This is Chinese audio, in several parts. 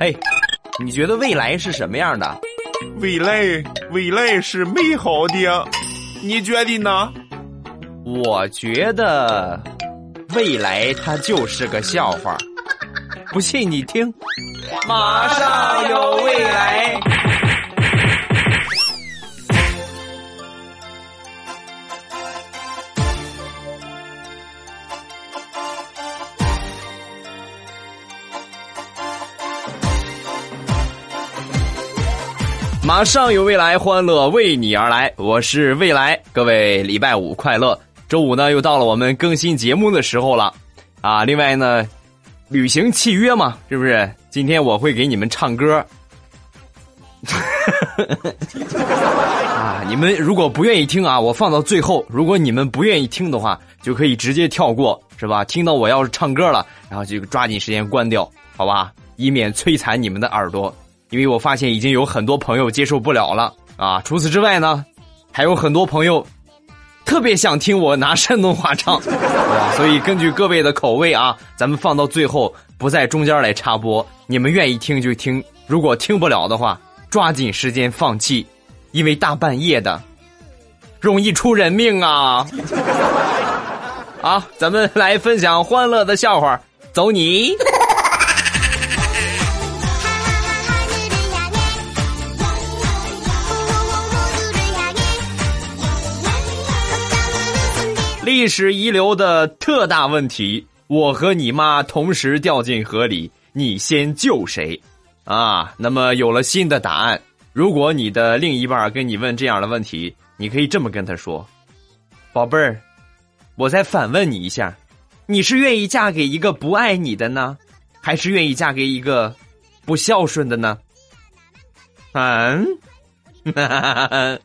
哎，你觉得未来是什么样的？未来，未来是美好的，你觉得呢？我觉得未来它就是个笑话，不信你听，马上有未来。马上有未来，欢乐为你而来。我是未来，各位礼拜五快乐。周五呢，又到了我们更新节目的时候了啊！另外呢，履行契约嘛，是不是？今天我会给你们唱歌啊！你们如果不愿意听啊，我放到最后。如果你们不愿意听的话，就可以直接跳过，是吧？听到我要是唱歌了，然后就抓紧时间关掉，好吧？以免摧残你们的耳朵。因为我发现已经有很多朋友接受不了了啊！除此之外呢，还有很多朋友特别想听我拿山东话唱，所以根据各位的口味啊，咱们放到最后不在中间来插播。你们愿意听就听，如果听不了的话，抓紧时间放弃，因为大半夜的容易出人命啊！好，咱们来分享欢乐的笑话，走你！历史遗留的特大问题：我和你妈同时掉进河里，你先救谁？啊，那么有了新的答案。如果你的另一半跟你问这样的问题，你可以这么跟他说：“宝贝儿，我再反问你一下，你是愿意嫁给一个不爱你的呢，还是愿意嫁给一个不孝顺的呢？”嗯。哈哈哈哈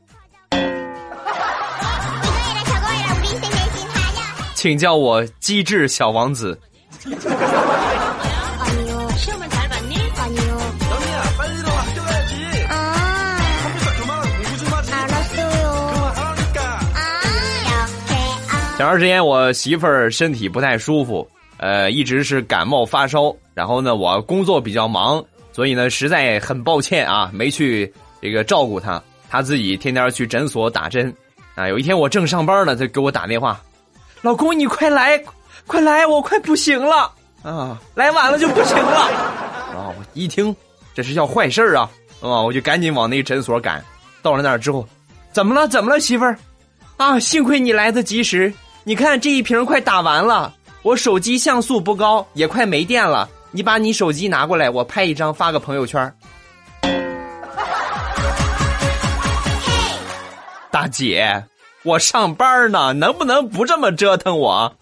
请叫我机智小王子。前段时间我媳妇儿身体不太舒服，呃，一直是感冒发烧。然后呢，我工作比较忙，所以呢，实在很抱歉啊，没去这个照顾她。她自己天天去诊所打针。啊，有一天我正上班呢，她给我打电话。老公，你快来，快来，我快不行了啊！来晚了就不行了啊！我一听这是要坏事啊啊！我就赶紧往那诊所赶。到了那儿之后，怎么了？怎么了，媳妇儿？啊，幸亏你来得及时。你看这一瓶快打完了，我手机像素不高，也快没电了。你把你手机拿过来，我拍一张发个朋友圈。大姐。我上班呢，能不能不这么折腾我？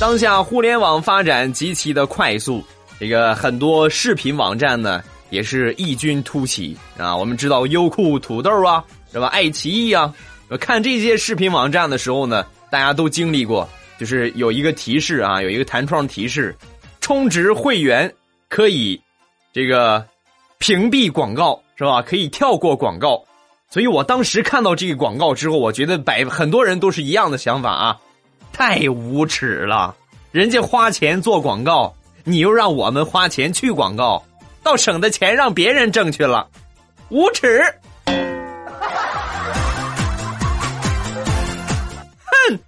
当下互联网发展极其的快速，这个很多视频网站呢也是异军突起啊。我们知道优酷、土豆啊，是吧？爱奇艺啊，看这些视频网站的时候呢，大家都经历过。就是有一个提示啊，有一个弹窗提示，充值会员可以这个屏蔽广告是吧？可以跳过广告。所以我当时看到这个广告之后，我觉得百很多人都是一样的想法啊，太无耻了！人家花钱做广告，你又让我们花钱去广告，倒省的钱让别人挣去了，无耻！哼！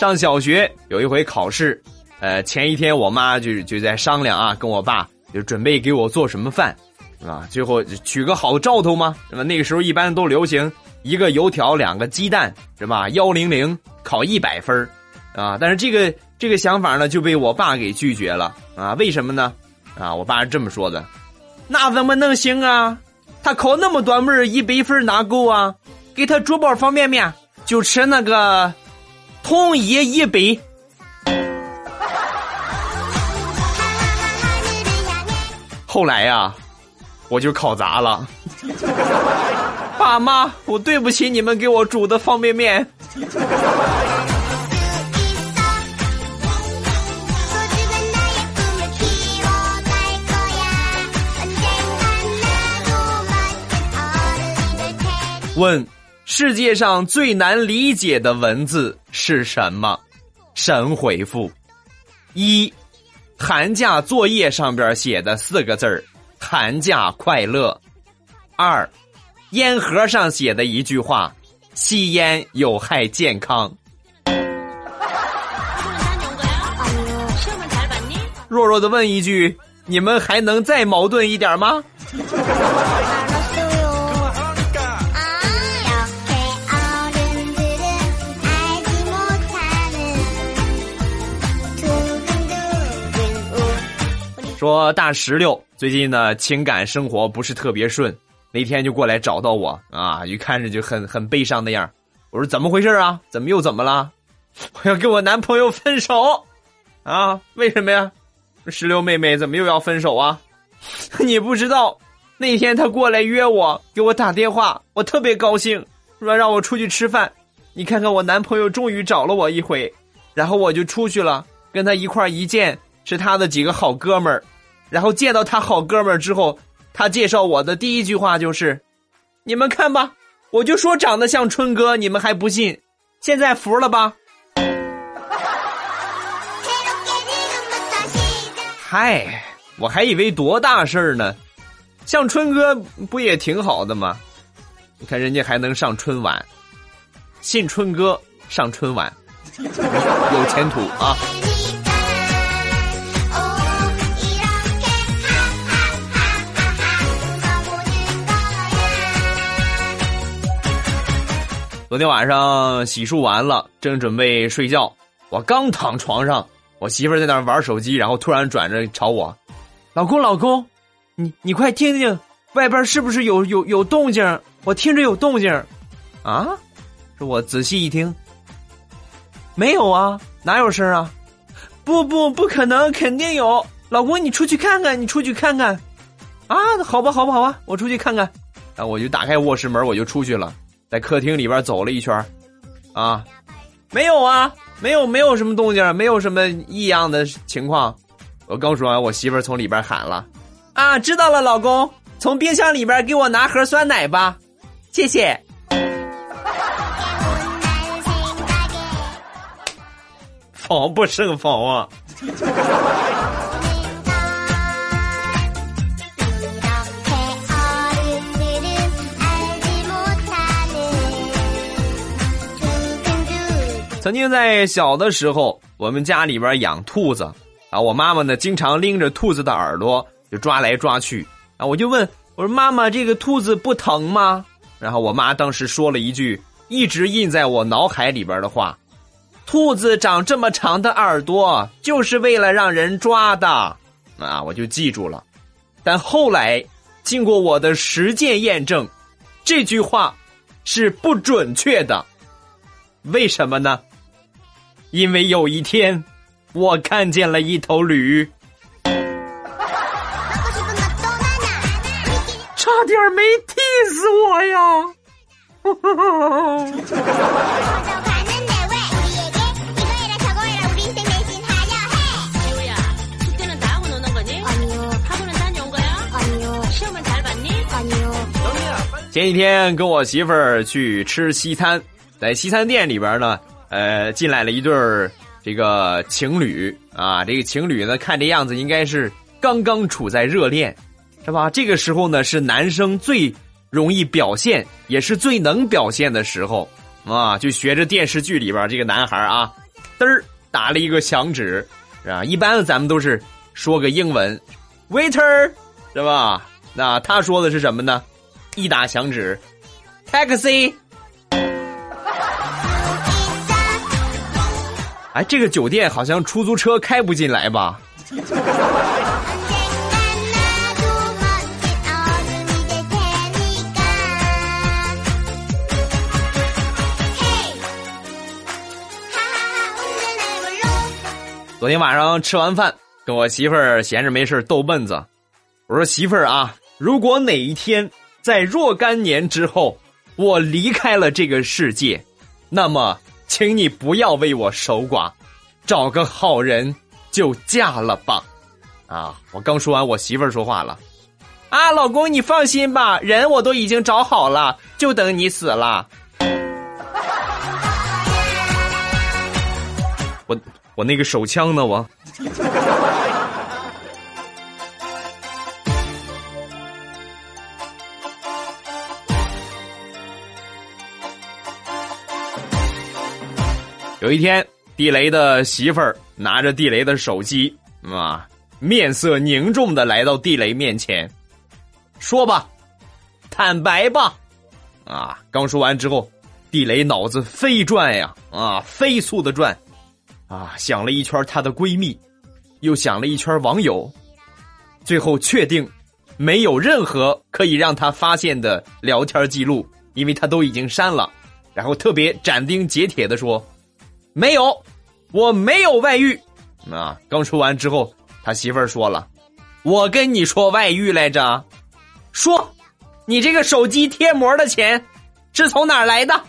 上小学有一回考试，呃，前一天我妈就就在商量啊，跟我爸就准备给我做什么饭，啊，最后取个好兆头嘛，是吧？那个时候一般都流行一个油条，两个鸡蛋，是吧？幺零零考一百分啊，但是这个这个想法呢就被我爸给拒绝了啊？为什么呢？啊，我爸是这么说的：那怎么能行啊？他考那么多门，一百分哪够啊？给他煮包方便面，就吃那个。统一一杯。后来呀我就考砸了。爸妈我对不起你们给我煮的方便面。问世界上最难理解的文字是什么？神回复：一，寒假作业上边写的四个字儿“寒假快乐”。二，烟盒上写的一句话：“吸烟有害健康。”弱弱的问一句：你们还能再矛盾一点吗？说大石榴最近呢情感生活不是特别顺，那天就过来找到我啊，一看着就很很悲伤的样我说怎么回事啊？怎么又怎么了？我要跟我男朋友分手啊？为什么呀？石榴妹妹怎么又要分手啊？你不知道，那天他过来约我，给我打电话，我特别高兴，说让我出去吃饭。你看看我男朋友终于找了我一回，然后我就出去了，跟他一块一见是他的几个好哥们儿。然后见到他好哥们儿之后，他介绍我的第一句话就是：“你们看吧，我就说长得像春哥，你们还不信，现在服了吧？”嗨，我还以为多大事儿呢，像春哥不也挺好的吗？你看人家还能上春晚，信春哥上春晚，有前途啊！昨天晚上洗漱完了，正准备睡觉，我刚躺床上，我媳妇在那玩手机，然后突然转着朝我：“老公，老公，你你快听听，外边是不是有有有动静？我听着有动静。”啊，我仔细一听，没有啊，哪有声啊？不不不可能，肯定有。老公，你出去看看，你出去看看。啊，好吧，好吧，好吧，我出去看看。啊，我就打开卧室门，我就出去了。在客厅里边走了一圈啊，没有啊，没有，没有什么动静，没有什么异样的情况。我刚说完，我媳妇从里边喊了：“啊，知道了，老公，从冰箱里边给我拿盒酸奶吧，谢谢。”防不胜防啊！曾经在小的时候，我们家里边养兔子，啊，我妈妈呢经常拎着兔子的耳朵就抓来抓去，啊，我就问我说妈妈，这个兔子不疼吗？然后我妈当时说了一句一直印在我脑海里边的话：兔子长这么长的耳朵就是为了让人抓的，啊，我就记住了。但后来经过我的实践验证，这句话是不准确的，为什么呢？因为有一天，我看见了一头驴，差点没踢死我呀！前几天跟我媳妇儿去吃西餐，在西餐店里边呢。呃，进来了一对儿这个情侣啊，这个情侣呢，看这样子应该是刚刚处在热恋，是吧？这个时候呢，是男生最容易表现，也是最能表现的时候啊。就学着电视剧里边这个男孩啊，嘚儿打了一个响指，是吧？一般的咱们都是说个英文，waiter，是吧？那他说的是什么呢？一打响指，taxi。哎，这个酒店好像出租车开不进来吧？昨天晚上吃完饭，跟我媳妇儿闲着没事逗闷子。我说媳妇儿啊，如果哪一天在若干年之后，我离开了这个世界，那么。请你不要为我守寡，找个好人就嫁了吧。啊！我刚说完，我媳妇儿说话了，啊，老公你放心吧，人我都已经找好了，就等你死了。我我那个手枪呢？我。有一天，地雷的媳妇儿拿着地雷的手机啊，面色凝重的来到地雷面前，说吧，坦白吧，啊！刚说完之后，地雷脑子飞转呀，啊，飞速的转，啊，想了一圈她的闺蜜，又想了一圈网友，最后确定没有任何可以让他发现的聊天记录，因为他都已经删了，然后特别斩钉截铁的说。没有，我没有外遇。啊，刚说完之后，他媳妇儿说了：“我跟你说外遇来着，说，你这个手机贴膜的钱是从哪儿来的？”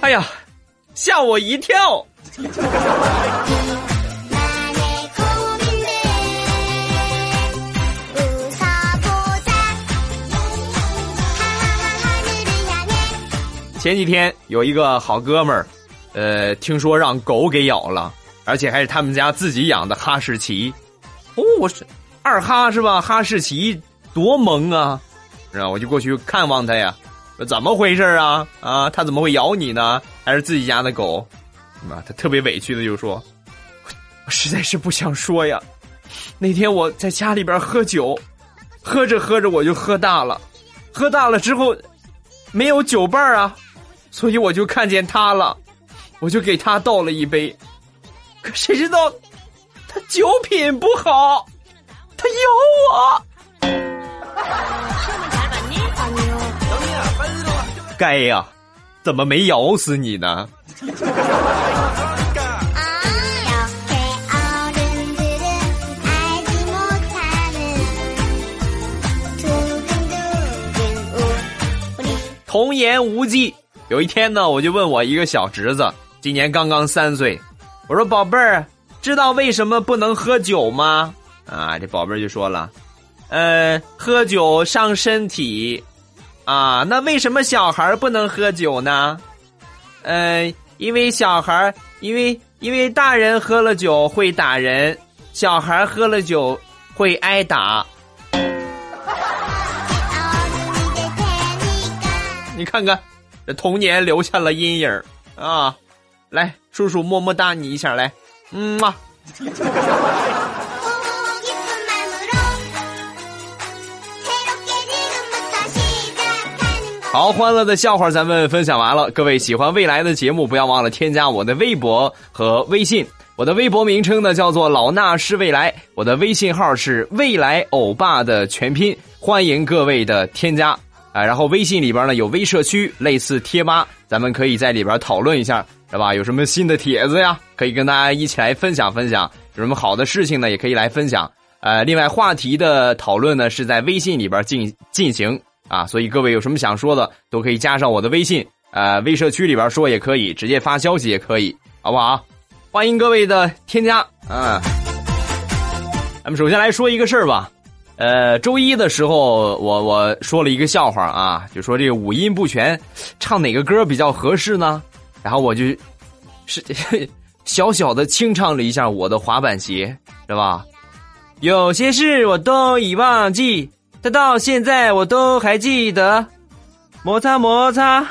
哎呀，吓我一跳！前几天有一个好哥们儿，呃，听说让狗给咬了，而且还是他们家自己养的哈士奇。哦，我是二哈是吧？哈士奇多萌啊！然后我就过去看望他呀，怎么回事啊？啊，他怎么会咬你呢？还是自己家的狗？啊，他特别委屈的就说：“我实在是不想说呀。那天我在家里边喝酒，喝着喝着我就喝大了，喝大了之后没有酒伴啊。”所以我就看见他了，我就给他倒了一杯，可谁知道他酒品不好，他咬我。该呀，怎么没咬死你呢？童言无忌。有一天呢，我就问我一个小侄子，今年刚刚三岁，我说：“宝贝儿，知道为什么不能喝酒吗？”啊，这宝贝儿就说了：“呃，喝酒伤身体。”啊，那为什么小孩不能喝酒呢？呃，因为小孩，因为因为大人喝了酒会打人，小孩喝了酒会挨打。你看看。这童年留下了阴影啊！来，叔叔么么哒你一下来，嗯嘛。好，欢乐的笑话咱们分享完了。各位喜欢未来的节目，不要忘了添加我的微博和微信。我的微博名称呢叫做老衲是未来，我的微信号是未来欧巴的全拼，欢迎各位的添加。啊，然后微信里边呢有微社区，类似贴吧，咱们可以在里边讨论一下，是吧？有什么新的帖子呀，可以跟大家一起来分享分享。有什么好的事情呢，也可以来分享。呃，另外话题的讨论呢是在微信里边进进行啊，所以各位有什么想说的，都可以加上我的微信，呃，微社区里边说也可以，直接发消息也可以，好不好？欢迎各位的添加啊。咱们首先来说一个事儿吧。呃，周一的时候，我我说了一个笑话啊，就说这个五音不全，唱哪个歌比较合适呢？然后我就，是小小的清唱了一下我的滑板鞋，是吧？有些事我都已忘记，但到现在我都还记得。摩擦摩擦，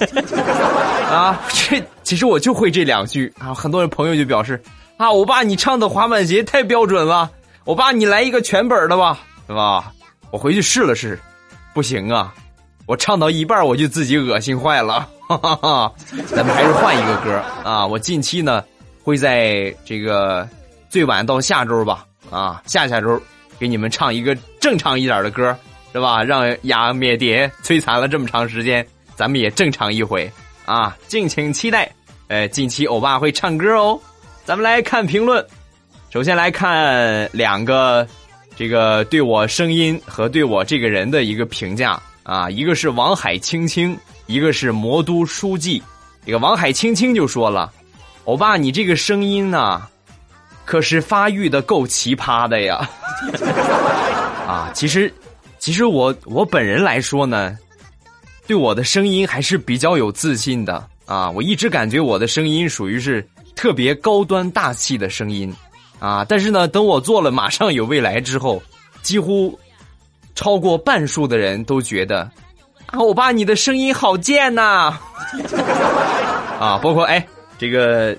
啊，这其实我就会这两句啊。很多人朋友就表示啊，我爸你唱的滑板鞋太标准了。我爸，你来一个全本的吧，是吧？我回去试了试，不行啊！我唱到一半我就自己恶心坏了。哈哈哈，咱们还是换一个歌啊！我近期呢会在这个最晚到下周吧，啊，下下周给你们唱一个正常一点的歌，是吧？让雅灭蝶摧残了这么长时间，咱们也正常一回啊！敬请期待。呃，近期欧巴会唱歌哦。咱们来看评论。首先来看两个，这个对我声音和对我这个人的一个评价啊，一个是王海青青，一个是魔都书记。这个王海青青就说了：“欧巴，你这个声音呢，可是发育的够奇葩的呀！啊，其实，其实我我本人来说呢，对我的声音还是比较有自信的啊。我一直感觉我的声音属于是特别高端大气的声音啊。但是呢，等我做了《马上有未来》之后，几乎超过半数的人都觉得啊，欧巴你的声音好贱呐！啊，包括哎，这个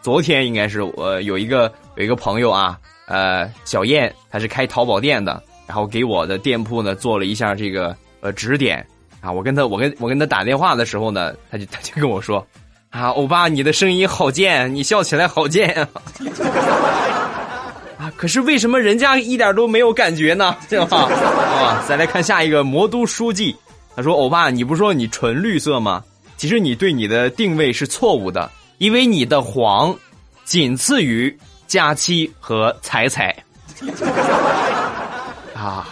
昨天应该是我有一个。有一个朋友啊，呃，小燕，他是开淘宝店的，然后给我的店铺呢做了一下这个呃指点啊。我跟他，我跟我跟他打电话的时候呢，他就他就跟我说，啊，欧巴，你的声音好贱，你笑起来好贱啊。啊，可是为什么人家一点都没有感觉呢？对吧？啊，再来看下一个魔都书记，他说，欧巴，你不说你纯绿色吗？其实你对你的定位是错误的，因为你的黄仅次于。佳期和彩彩，啊，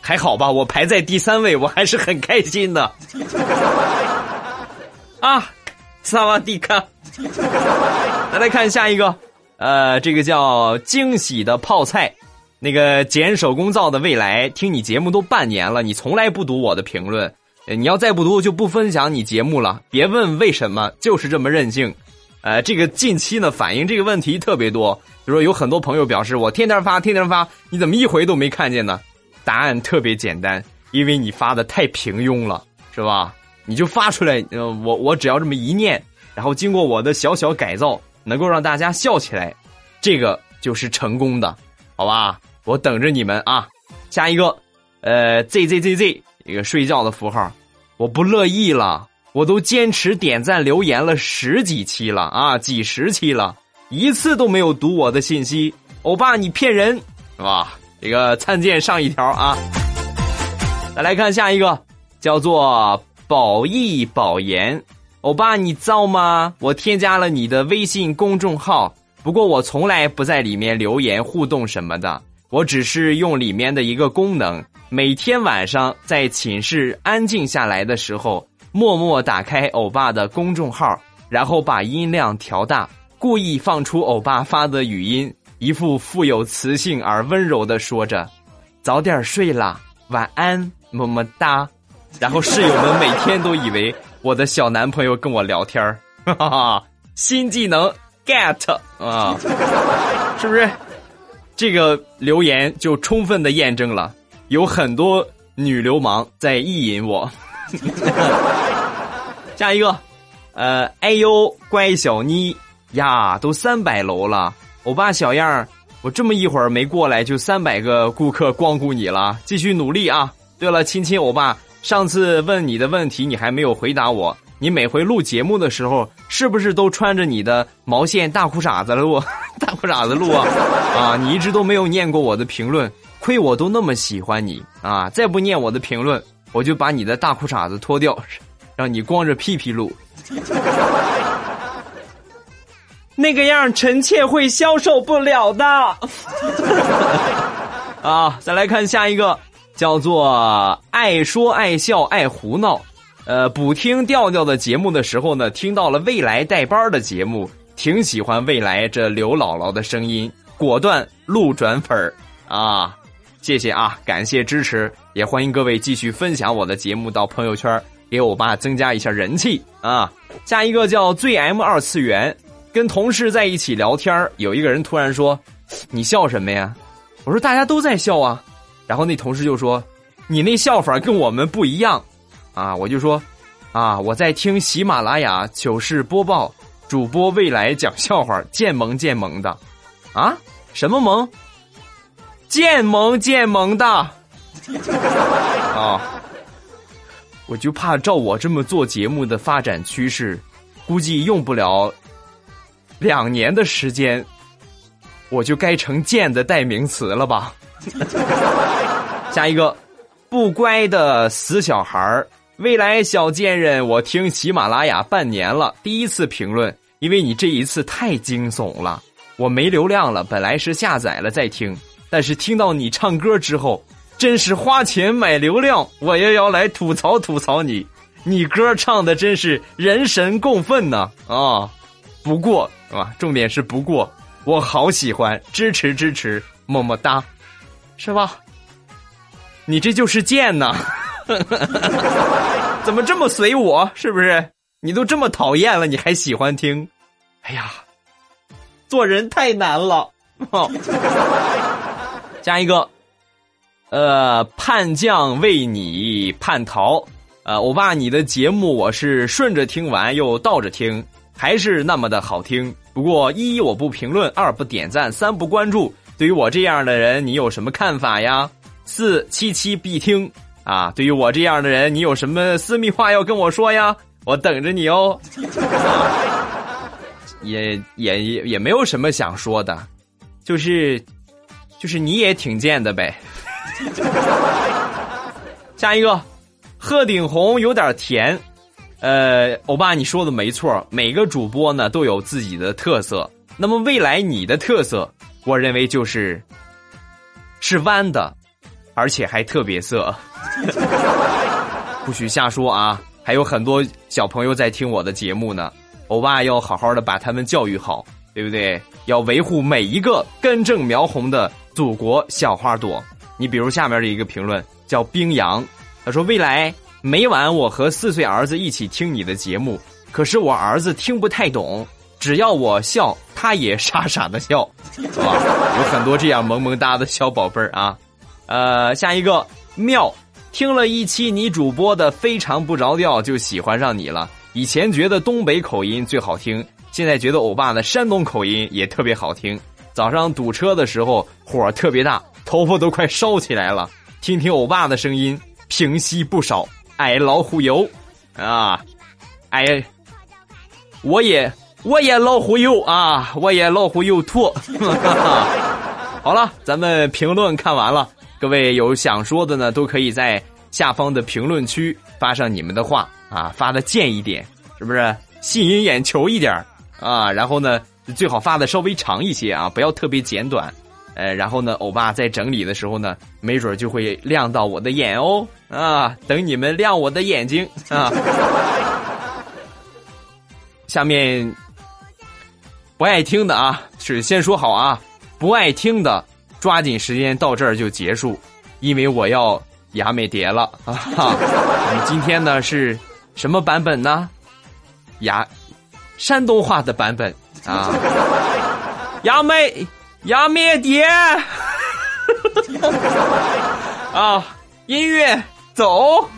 还好吧，我排在第三位，我还是很开心的。啊，萨瓦迪卡，再来看下一个，呃，这个叫惊喜的泡菜，那个捡手工皂的未来，听你节目都半年了，你从来不读我的评论，你要再不读就不分享你节目了，别问为什么，就是这么任性。呃，这个近期呢，反映这个问题特别多，就说有很多朋友表示我天天发，天天发，你怎么一回都没看见呢？答案特别简单，因为你发的太平庸了，是吧？你就发出来，呃，我我只要这么一念，然后经过我的小小改造，能够让大家笑起来，这个就是成功的，好吧？我等着你们啊！下一个，呃，z z z z 一个睡觉的符号，我不乐意了。我都坚持点赞留言了十几期了啊，几十期了，一次都没有读我的信息，欧巴你骗人是吧？这个参见上一条啊。再来看下一个，叫做宝义宝言，欧巴你造吗？我添加了你的微信公众号，不过我从来不在里面留言互动什么的，我只是用里面的一个功能，每天晚上在寝室安静下来的时候。默默打开欧巴的公众号，然后把音量调大，故意放出欧巴发的语音，一副富有磁性而温柔的说着：“早点睡啦，晚安，么么哒。”然后室友们每天都以为我的小男朋友跟我聊天儿哈哈，新技能 get 啊，是不是？这个留言就充分的验证了，有很多女流氓在意淫我。下一个，呃，哎呦，乖小妮呀，都三百楼了，欧巴小样儿我这么一会儿没过来，就三百个顾客光顾你了，继续努力啊！对了，亲亲欧巴，上次问你的问题你还没有回答我，你每回录节目的时候是不是都穿着你的毛线大裤衩子录？大裤衩子录啊？啊，你一直都没有念过我的评论，亏我都那么喜欢你啊！再不念我的评论。我就把你的大裤衩子脱掉，让你光着屁屁录。那个样臣妾会消受不了的。啊，再来看下一个，叫做爱说爱笑爱胡闹。呃，补听调调的节目的时候呢，听到了未来带班的节目，挺喜欢未来这刘姥姥的声音，果断路转粉儿啊。谢谢啊，感谢支持，也欢迎各位继续分享我的节目到朋友圈，给我爸增加一下人气啊。下一个叫最 M 二次元，跟同事在一起聊天有一个人突然说：“你笑什么呀？”我说：“大家都在笑啊。”然后那同事就说：“你那笑法跟我们不一样。”啊，我就说：“啊，我在听喜马拉雅糗事播报，主播未来讲笑话，贱萌贱萌的。”啊，什么萌？贱萌贱萌的，啊！我就怕照我这么做节目的发展趋势，估计用不了两年的时间，我就该成“贱”的代名词了吧？下一个，不乖的死小孩儿，未来小贱人，我听喜马拉雅半年了，第一次评论，因为你这一次太惊悚了，我没流量了，本来是下载了再听。但是听到你唱歌之后，真是花钱买流量，我也要来吐槽吐槽你。你歌唱的真是人神共愤呐啊！不过 啊，重点是不过，我好喜欢，支持支持，么么哒，是吧？你这就是贱呐！怎么这么随我？是不是？你都这么讨厌了，你还喜欢听？哎呀，做人太难了。加一个，呃，叛将为你叛逃。呃，欧巴，你的节目我是顺着听完又倒着听，还是那么的好听。不过一我不评论，二不点赞，三不关注。对于我这样的人，你有什么看法呀？四七七必听啊！对于我这样的人，你有什么私密话要跟我说呀？我等着你哦。也也也也没有什么想说的，就是，就是你也挺贱的呗。下一个。鹤顶红有点甜，呃，欧巴你说的没错，每个主播呢都有自己的特色。那么未来你的特色，我认为就是是弯的，而且还特别色。不许瞎说啊！还有很多小朋友在听我的节目呢，欧巴要好好的把他们教育好，对不对？要维护每一个根正苗红的祖国小花朵。你比如下面的一个评论叫冰阳。他说：“未来每晚我和四岁儿子一起听你的节目，可是我儿子听不太懂，只要我笑，他也傻傻的笑，啊？有很多这样萌萌哒的小宝贝儿啊。呃，下一个妙，听了一期你主播的非常不着调，就喜欢上你了。以前觉得东北口音最好听，现在觉得欧巴的山东口音也特别好听。早上堵车的时候火特别大，头发都快烧起来了，听听欧巴的声音。”平息不少，爱老虎油，啊，哎，我也我也老虎油啊，我也老虎油吐。好了，咱们评论看完了，各位有想说的呢，都可以在下方的评论区发上你们的话啊，发的贱一点，是不是吸引眼球一点啊？然后呢，最好发的稍微长一些啊，不要特别简短。呃，然后呢，欧巴在整理的时候呢，没准就会亮到我的眼哦，啊，等你们亮我的眼睛啊。下面不爱听的啊，是先说好啊，不爱听的抓紧时间到这儿就结束，因为我要牙美蝶了 啊。我们今天呢是什么版本呢？牙山东话的版本啊，牙美。牙美蝶 啊！音乐走。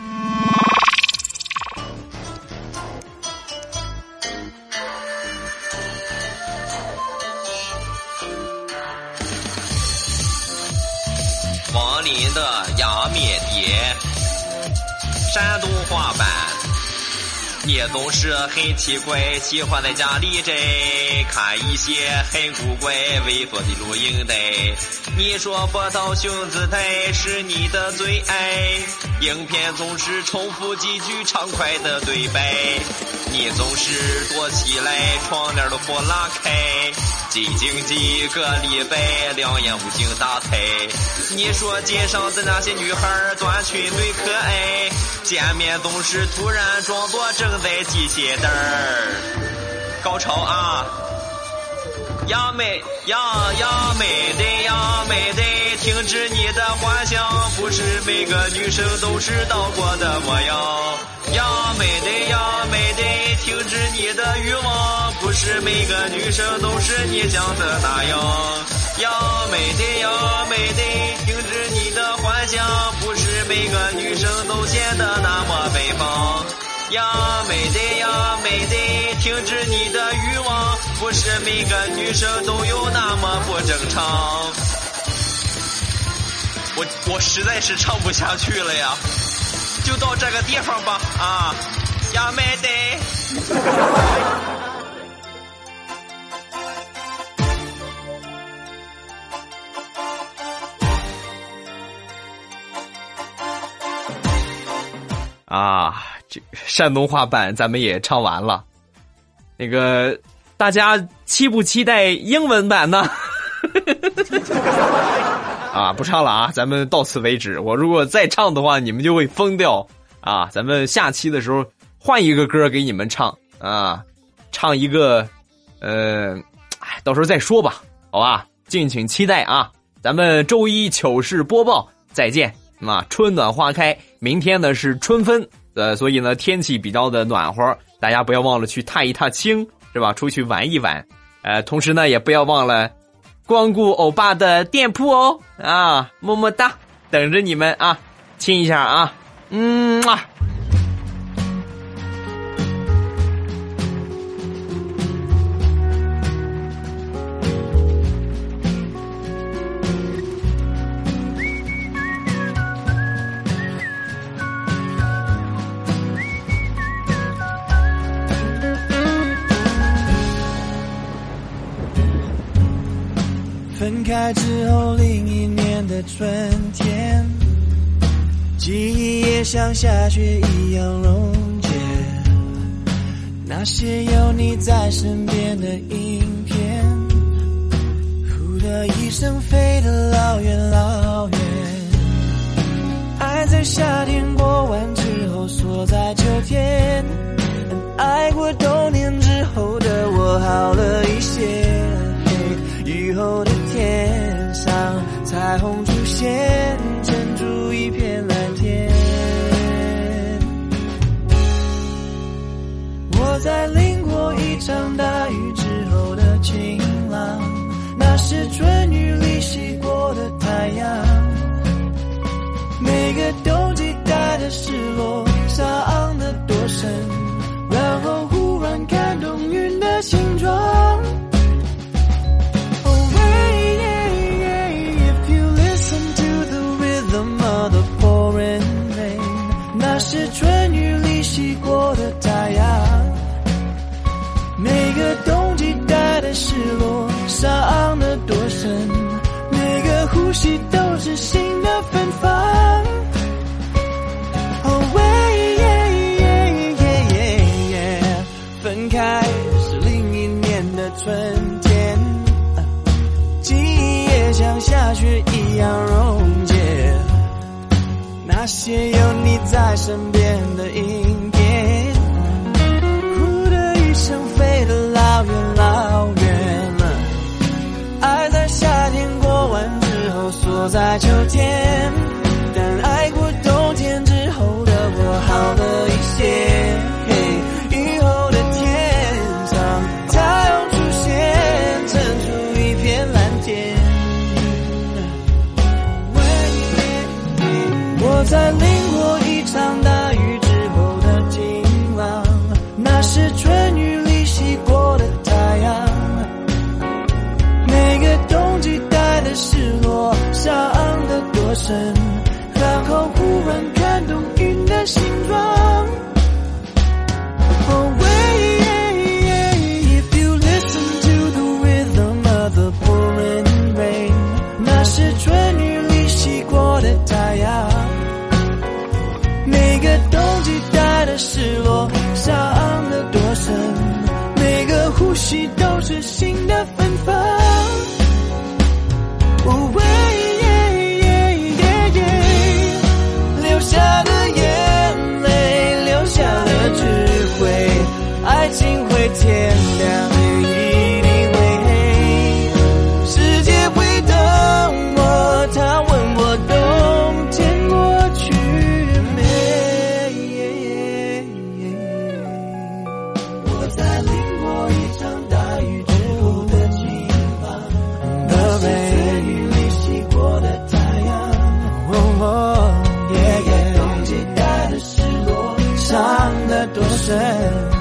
林的压灭蝶，山东话版。你总是很奇怪，喜欢在家里宅看一些很古怪、猥琐的录音带。你说波涛熊姿态是你的最爱，影片总是重复几句畅快的对白。你总是躲起来，窗帘都不拉开，寂静几个礼拜，两眼无精打采。你说街上的那些女孩短裙最可爱，见面总是突然装作正在系鞋带儿。高潮啊！呀美呀呀美的呀美的，停止你的幻想，不是每个女生都是到过的模样。呀美的呀美的，停止你的欲望，不是每个女生都是你想的那样。呀美的呀美的，停止你的幻想，不是每个女生都显得那么奔放。呀美的呀美的。停止你的欲望，不是每个女生都有那么不正常。我我实在是唱不下去了呀，就到这个地方吧啊，亚美得。这山东话版咱们也唱完了。那个，大家期不期待英文版呢？啊，不唱了啊，咱们到此为止。我如果再唱的话，你们就会疯掉啊！咱们下期的时候换一个歌给你们唱啊，唱一个，呃，到时候再说吧好吧？敬请期待啊！咱们周一糗事播报再见啊！春暖花开，明天呢是春分，呃，所以呢天气比较的暖和，大家不要忘了去踏一踏青，是吧？出去玩一玩，呃，同时呢也不要忘了光顾欧巴的店铺哦啊！么么哒，等着你们啊！亲一下啊，嗯啊。像下雪一样溶解。那些有你在身边的影片，呼的一声飞得老远老远。爱在夏天过完之后锁在秋天，爱过冬天之后的我好了一些。雨后的天上，彩虹出现，场大雨之后的晴朗，那是春雨里洗过的太阳。每个冬季带的失落，伤得多深，然后忽然看懂云的形状。是春呼吸都是新的芬芳。哦喂耶耶耶，分开是另一年的春天，记忆也像下雪一样溶解。那些有你在身边的影片，就在秋天，形状。伤